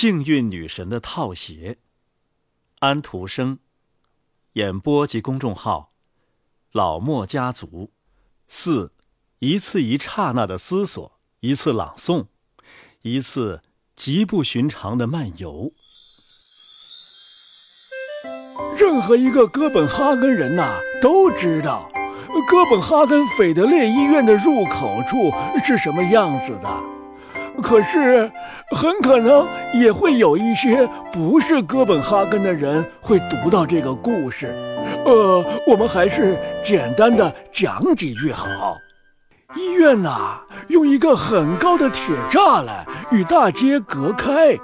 幸运女神的套鞋，安徒生，演播及公众号，老莫家族，四，一次一刹那的思索，一次朗诵，一次极不寻常的漫游。任何一个哥本哈根人呐，都知道哥本哈根斐德烈医院的入口处是什么样子的。可是，很可能也会有一些不是哥本哈根的人会读到这个故事。呃，我们还是简单的讲几句好。医院呐，用一个很高的铁栅栏与大街隔开，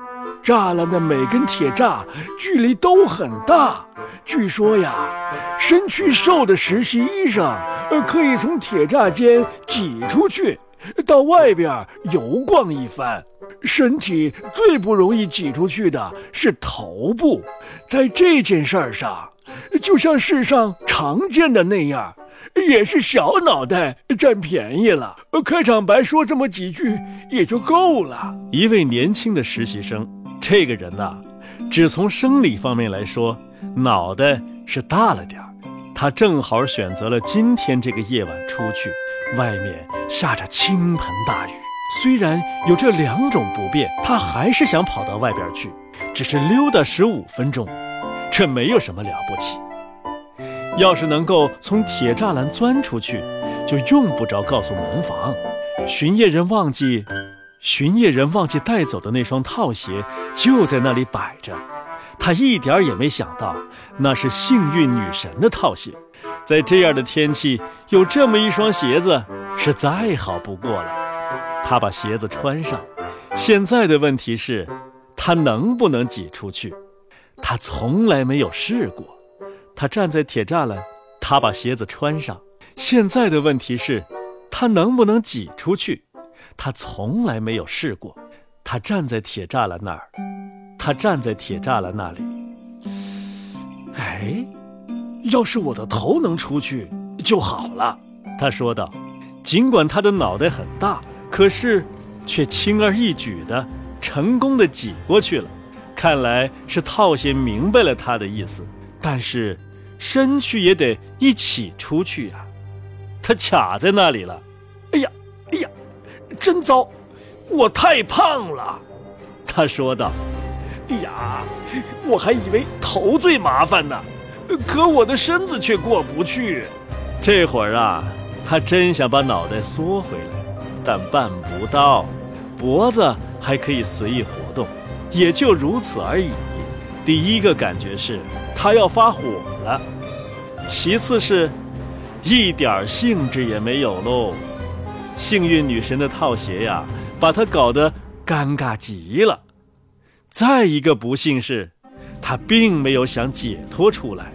栅栏的每根铁栅距离都很大。据说呀，身躯瘦的实习医生，呃，可以从铁栅间挤出去。到外边游逛一番，身体最不容易挤出去的是头部。在这件事上，就像世上常见的那样，也是小脑袋占便宜了。开场白说这么几句也就够了。一位年轻的实习生，这个人呐，只从生理方面来说，脑袋是大了点儿。他正好选择了今天这个夜晚出去。外面下着倾盆大雨，虽然有这两种不便，他还是想跑到外边去，只是溜达十五分钟，这没有什么了不起。要是能够从铁栅栏钻出去，就用不着告诉门房。巡夜人忘记，巡夜人忘记带走的那双套鞋就在那里摆着，他一点也没想到那是幸运女神的套鞋。在这样的天气，有这么一双鞋子是再好不过了。他把鞋子穿上，现在的问题是，他能不能挤出去？他从来没有试过。他站在铁栅栏，他把鞋子穿上，现在的问题是，他能不能挤出去？他从来没有试过。他站在铁栅栏那儿，他站在铁栅栏那里。哎。要是我的头能出去就好了，他说道。尽管他的脑袋很大，可是却轻而易举的成功的挤过去了。看来是套鞋明白了他的意思，但是身躯也得一起出去呀。他卡在那里了。哎呀，哎呀，真糟！我太胖了，他说道。哎呀，我还以为头最麻烦呢。可我的身子却过不去，这会儿啊，他真想把脑袋缩回来，但办不到。脖子还可以随意活动，也就如此而已。第一个感觉是他要发火了，其次是，一点兴致也没有喽。幸运女神的套鞋呀，把他搞得尴尬极了。再一个不幸是。他并没有想解脱出来，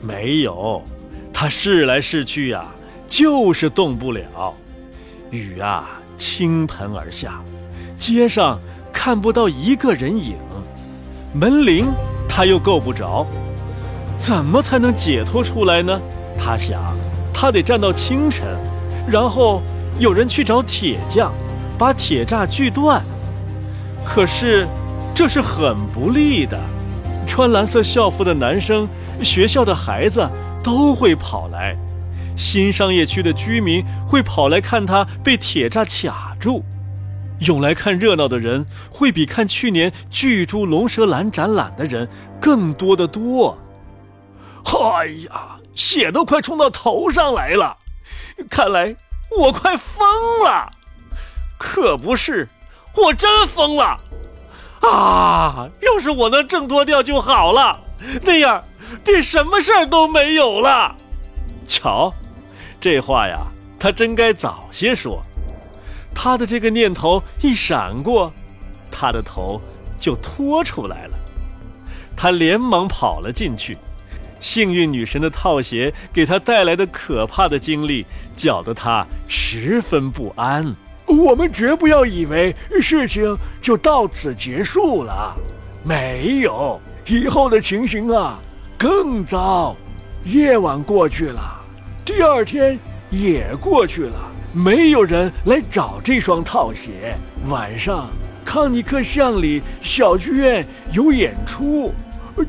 没有，他试来试去呀，就是动不了。雨啊，倾盆而下，街上看不到一个人影，门铃他又够不着，怎么才能解脱出来呢？他想，他得站到清晨，然后有人去找铁匠，把铁栅锯断。可是，这是很不利的。穿蓝色校服的男生，学校的孩子都会跑来，新商业区的居民会跑来看他被铁栅卡住，涌来看热闹的人会比看去年巨猪龙舌兰展览的人更多的多。哎呀，血都快冲到头上来了，看来我快疯了。可不是，我真疯了。啊！要是我能挣脱掉就好了，那样便什么事儿都没有了。瞧，这话呀，他真该早些说。他的这个念头一闪过，他的头就拖出来了。他连忙跑了进去。幸运女神的套鞋给他带来的可怕的经历，搅得他十分不安。我们绝不要以为事情就到此结束了，没有，以后的情形啊更糟。夜晚过去了，第二天也过去了，没有人来找这双套鞋。晚上康尼克巷里小剧院有演出，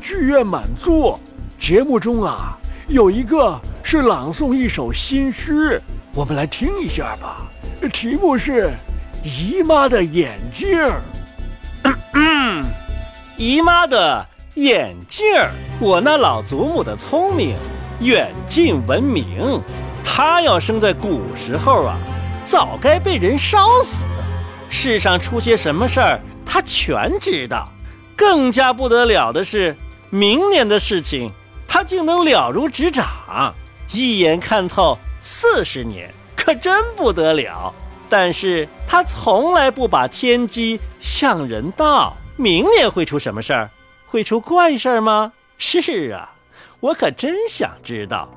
剧院满座。节目中啊，有一个是朗诵一首新诗，我们来听一下吧。题目是《姨妈的眼镜》。嗯，姨妈的眼镜，我那老祖母的聪明，远近闻名。她要生在古时候啊，早该被人烧死。世上出些什么事儿，她全知道。更加不得了的是，明年的事情，她竟能了如指掌，一眼看透四十年，可真不得了。但是他从来不把天机向人道。明年会出什么事儿？会出怪事儿吗？是啊，我可真想知道，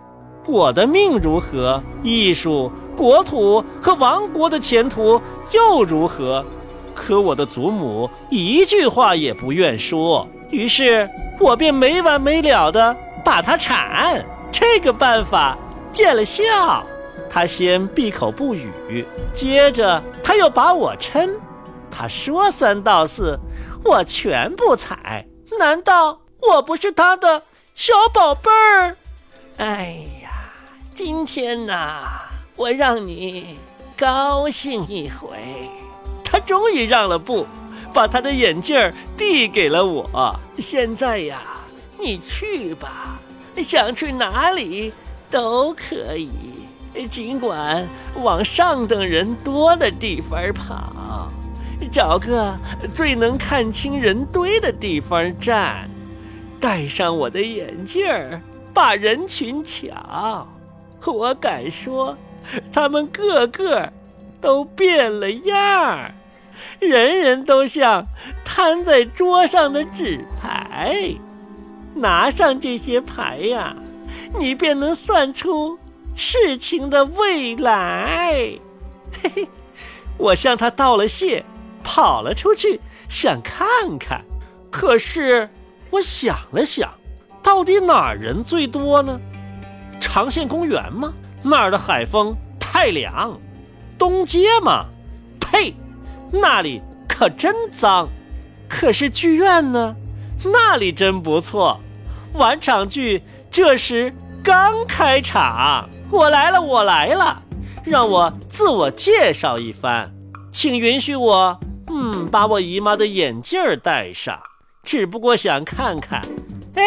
我的命如何，艺术、国土和王国的前途又如何？可我的祖母一句话也不愿说，于是我便没完没了的把她铲。这个办法见了效，他先闭口不语，接着他又把我抻，他说三道四。我全不睬，难道我不是他的小宝贝儿？哎呀，今天呐，我让你高兴一回。他终于让了步，把他的眼镜递给了我。现在呀，你去吧，想去哪里都可以，尽管往上等人多的地方跑。找个最能看清人堆的地方站，戴上我的眼镜儿，把人群瞧。我敢说，他们个个都变了样儿，人人都像摊在桌上的纸牌。拿上这些牌呀，你便能算出事情的未来。嘿嘿，我向他道了谢。跑了出去，想看看。可是我想了想，到底哪儿人最多呢？长线公园吗？那儿的海风太凉。东街吗？呸，那里可真脏。可是剧院呢？那里真不错。晚场剧这时刚开场。我来了，我来了。让我自我介绍一番，请允许我。嗯，把我姨妈的眼镜儿戴上，只不过想看看。哎，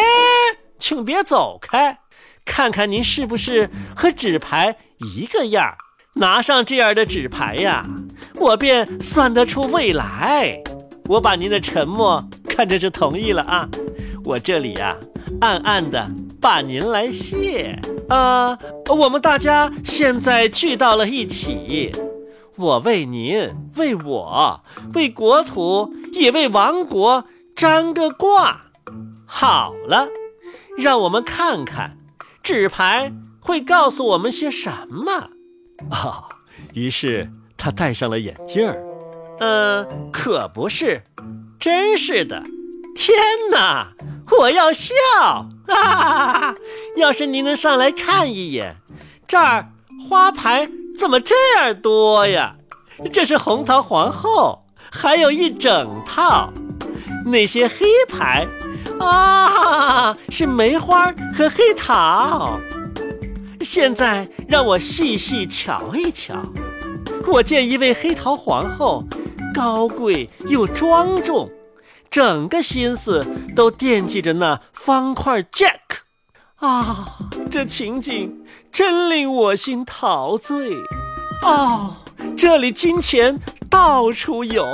请别走开，看看您是不是和纸牌一个样拿上这样的纸牌呀，我便算得出未来。我把您的沉默看成是同意了啊。我这里呀，暗暗的把您来谢。啊，我们大家现在聚到了一起。我为您，为我，为国土，也为王国占个卦。好了，让我们看看纸牌会告诉我们些什么。啊，于是他戴上了眼镜儿。嗯，可不是，真是的。天哪，我要笑啊！要是您能上来看一眼，这儿花牌。怎么这样多呀？这是红桃皇后，还有一整套。那些黑牌啊，是梅花和黑桃。现在让我细细瞧一瞧。我见一位黑桃皇后，高贵又庄重，整个心思都惦记着那方块 Jack。啊，这情景真令我心陶醉。哦，这里金钱到处有，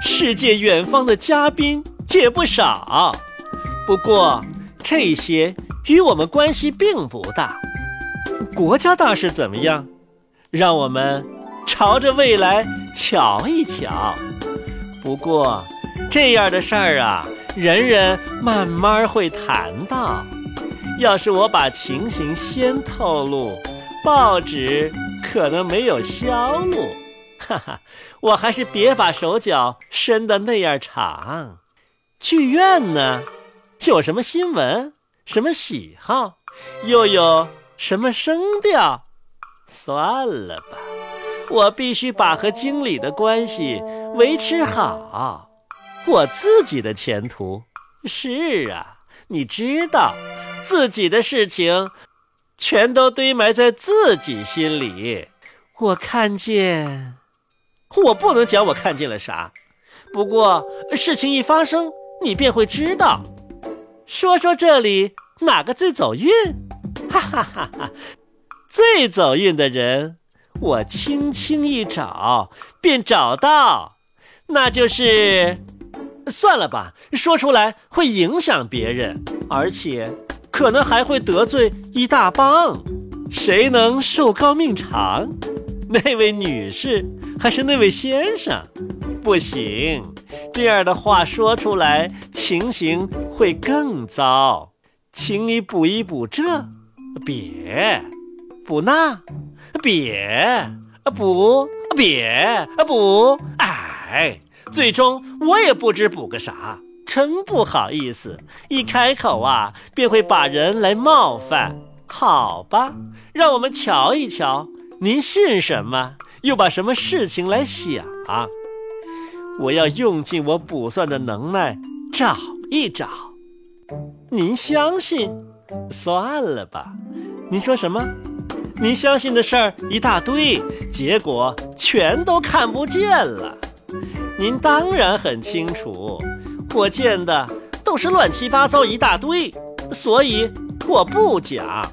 世界远方的嘉宾也不少。不过这些与我们关系并不大。国家大事怎么样？让我们朝着未来瞧一瞧。不过这样的事儿啊，人人慢慢会谈到。要是我把情形先透露，报纸可能没有销路。哈哈，我还是别把手脚伸得那样长。剧院呢，有什么新闻？什么喜好？又有什么声调？算了吧，我必须把和经理的关系维持好，我自己的前途。是啊，你知道，自己的事情全都堆埋在自己心里。我看见，我不能讲我看见了啥，不过事情一发生，你便会知道。说说这里哪个最走运？哈哈哈哈！最走运的人，我轻轻一找便找到，那就是……算了吧，说出来会影响别人，而且可能还会得罪一大帮。谁能寿高命长？那位女士还是那位先生？不行，这样的话说出来，情形会更糟。请你补一补这，别。补那，别补，别补，哎，最终我也不知补个啥，真不好意思，一开口啊，便会把人来冒犯。好吧，让我们瞧一瞧，您信什么，又把什么事情来想？我要用尽我卜算的能耐，找一找。您相信？算了吧。您说什么？您相信的事儿一大堆，结果全都看不见了。您当然很清楚，我见的都是乱七八糟一大堆，所以我不讲。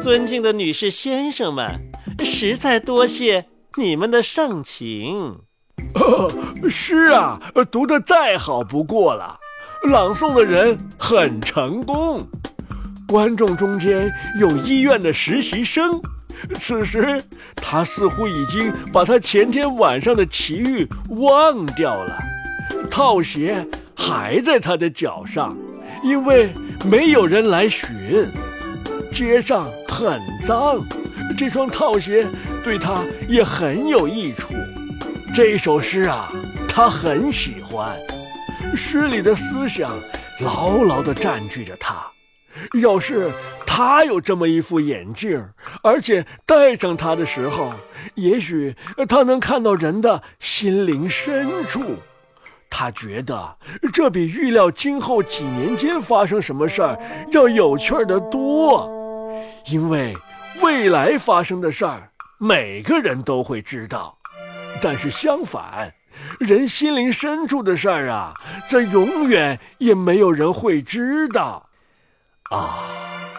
尊敬的女士先生们，实在多谢你们的盛情。诗啊，读得再好不过了，朗诵的人很成功。观众中间有医院的实习生，此时他似乎已经把他前天晚上的奇遇忘掉了。套鞋还在他的脚上，因为没有人来寻。街上很脏，这双套鞋对他也很有益处。这首诗啊，他很喜欢，诗里的思想牢牢地占据着他。要是他有这么一副眼镜，而且戴上它的时候，也许他能看到人的心灵深处。他觉得这比预料今后几年间发生什么事儿要有趣的多，因为未来发生的事儿，每个人都会知道。但是相反，人心灵深处的事儿啊，则永远也没有人会知道。啊！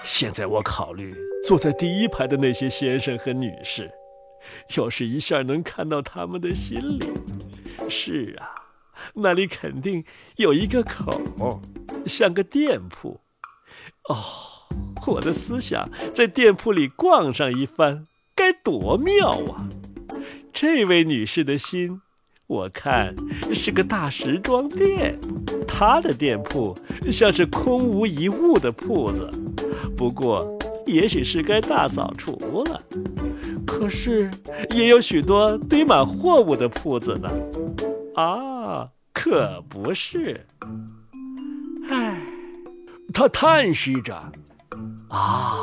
现在我考虑坐在第一排的那些先生和女士，要是一下能看到他们的心里，是啊，那里肯定有一个口，像个店铺。哦，我的思想在店铺里逛上一番，该多妙啊！这位女士的心。我看是个大时装店，他的店铺像是空无一物的铺子。不过，也许是该大扫除了。可是，也有许多堆满货物的铺子呢。啊，可不是。唉，他叹息着。啊，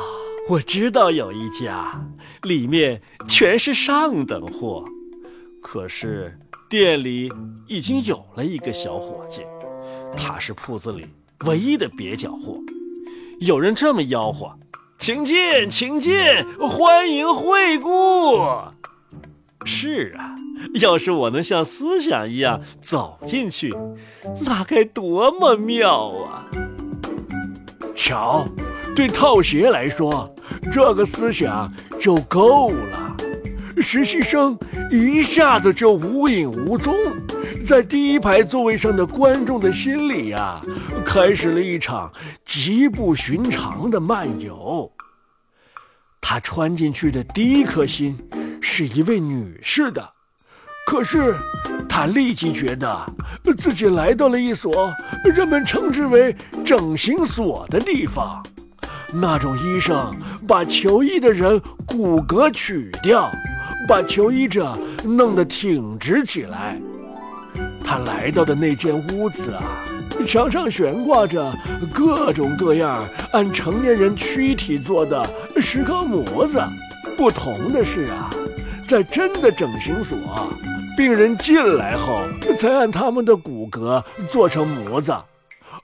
我知道有一家，里面全是上等货。可是。店里已经有了一个小伙计，他是铺子里唯一的蹩脚货。有人这么吆喝：“请进，请进，欢迎惠顾。”是啊，要是我能像思想一样走进去，那该多么妙啊！瞧，对套鞋来说，这个思想就够了。实习生一下子就无影无踪，在第一排座位上的观众的心里呀，开始了一场极不寻常的漫游。他穿进去的第一颗心是一位女士的，可是他立即觉得自己来到了一所人们称之为整形所的地方，那种医生把求医的人骨骼取掉。把求医者弄得挺直起来。他来到的那间屋子啊，墙上悬挂着各种各样按成年人躯体做的石膏模子。不同的是啊，在真的整形所，病人进来后才按他们的骨骼做成模子，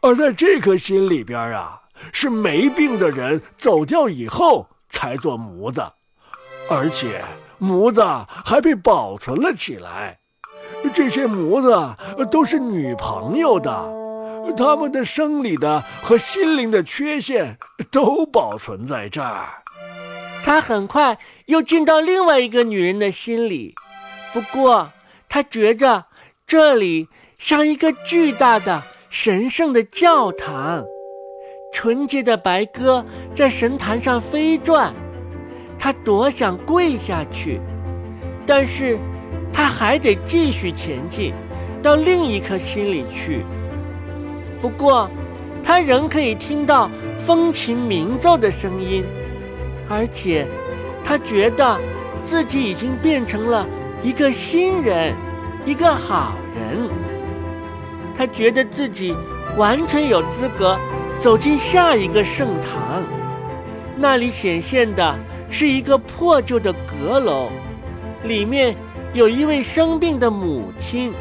而在这颗心里边啊，是没病的人走掉以后才做模子，而且模子还被保存了起来。这些模子都是女朋友的。他们的生理的和心灵的缺陷都保存在这儿。他很快又进到另外一个女人的心里，不过他觉着这里像一个巨大的神圣的教堂，纯洁的白鸽在神坛上飞转。他多想跪下去，但是他还得继续前进，到另一颗心里去。不过，他仍可以听到风琴鸣奏的声音，而且，他觉得自己已经变成了一个新人，一个好人。他觉得自己完全有资格走进下一个圣堂，那里显现的是一个破旧的阁楼，里面有一位生病的母亲。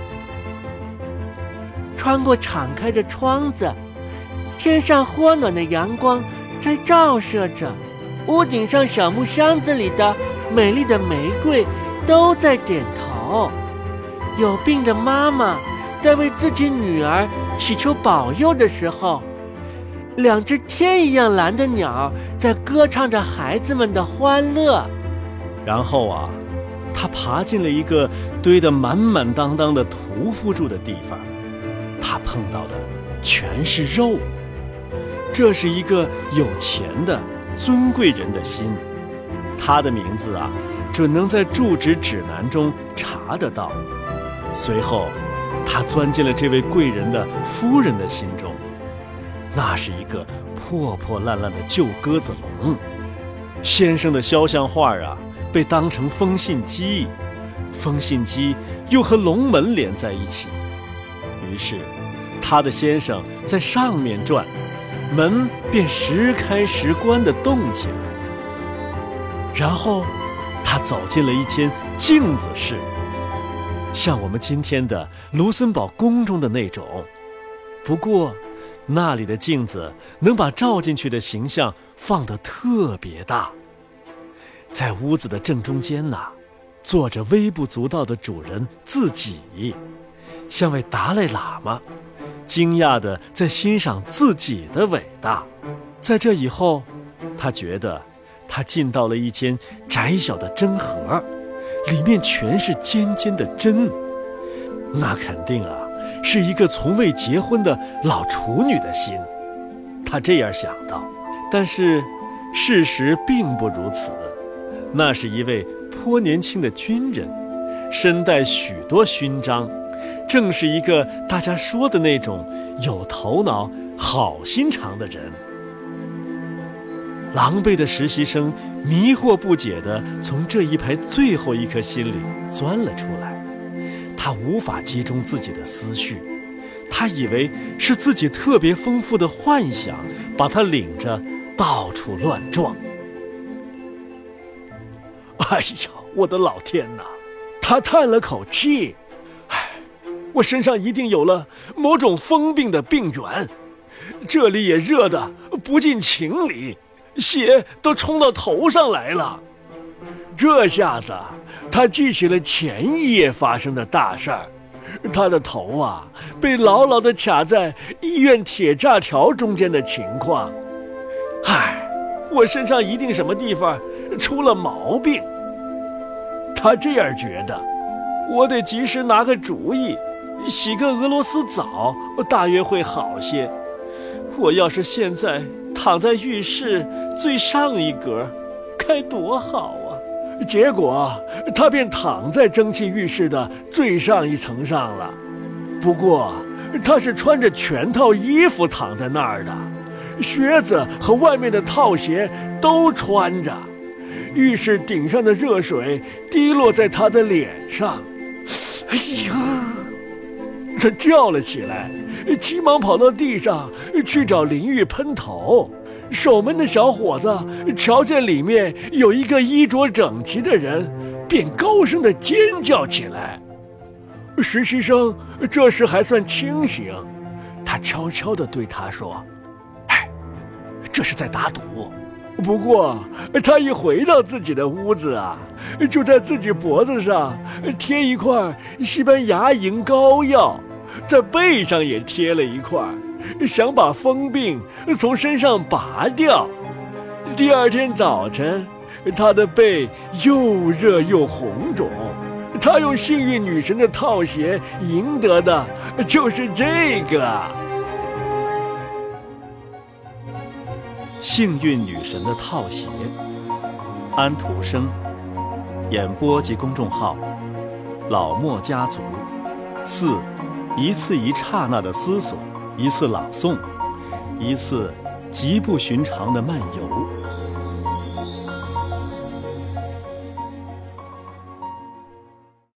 穿过敞开的窗子，天上和暖的阳光在照射着，屋顶上小木箱子里的美丽的玫瑰都在点头。有病的妈妈在为自己女儿祈求保佑的时候，两只天一样蓝的鸟在歌唱着孩子们的欢乐。然后啊，他爬进了一个堆得满满当当的屠夫住的地方。他碰到的全是肉，这是一个有钱的尊贵人的心，他的名字啊，准能在住址指南中查得到。随后，他钻进了这位贵人的夫人的心中，那是一个破破烂烂的旧鸽子笼。先生的肖像画啊，被当成风信机，风信机又和龙门连在一起。于是，他的先生在上面转，门便时开时关地动起来。然后，他走进了一间镜子室，像我们今天的卢森堡宫中的那种。不过，那里的镜子能把照进去的形象放得特别大。在屋子的正中间呐，坐着微不足道的主人自己。像位达赖喇嘛，惊讶地在欣赏自己的伟大。在这以后，他觉得他进到了一间窄小的针盒，里面全是尖尖的针。那肯定啊，是一个从未结婚的老处女的心。他这样想到，但是事实并不如此。那是一位颇年轻的军人，身带许多勋章。正是一个大家说的那种有头脑、好心肠的人。狼狈的实习生迷惑不解地从这一排最后一颗心里钻了出来，他无法集中自己的思绪，他以为是自己特别丰富的幻想把他领着到处乱撞。哎呀，我的老天哪！他叹了口气。我身上一定有了某种疯病的病源，这里也热得不近情理，血都冲到头上来了。这下子，他记起了前一夜发生的大事儿，他的头啊被牢牢地卡在医院铁栅条中间的情况。唉，我身上一定什么地方出了毛病。他这样觉得，我得及时拿个主意。洗个俄罗斯澡，大约会好些。我要是现在躺在浴室最上一格，该多好！结果他便躺在蒸汽浴室的最上一层上了。不过他是穿着全套衣服躺在那儿的，靴子和外面的套鞋都穿着。浴室顶上的热水滴落在他的脸上，哎呀！他叫了起来，急忙跑到地上去找淋浴喷头。守门的小伙子瞧见里面有一个衣着整齐的人便高声的尖叫起来。实习生这时还算清醒，他悄悄地对他说：“哎，这是在打赌。不过他一回到自己的屋子啊，就在自己脖子上贴一块西班牙银膏药，在背上也贴了一块，想把疯病从身上拔掉。第二天早晨，他的背又热又红肿。”他用幸运女神的套鞋赢得的就是这个。幸运女神的套鞋，安徒生，演播及公众号，老莫家族，四，一次一刹那的思索，一次朗诵，一次极不寻常的漫游。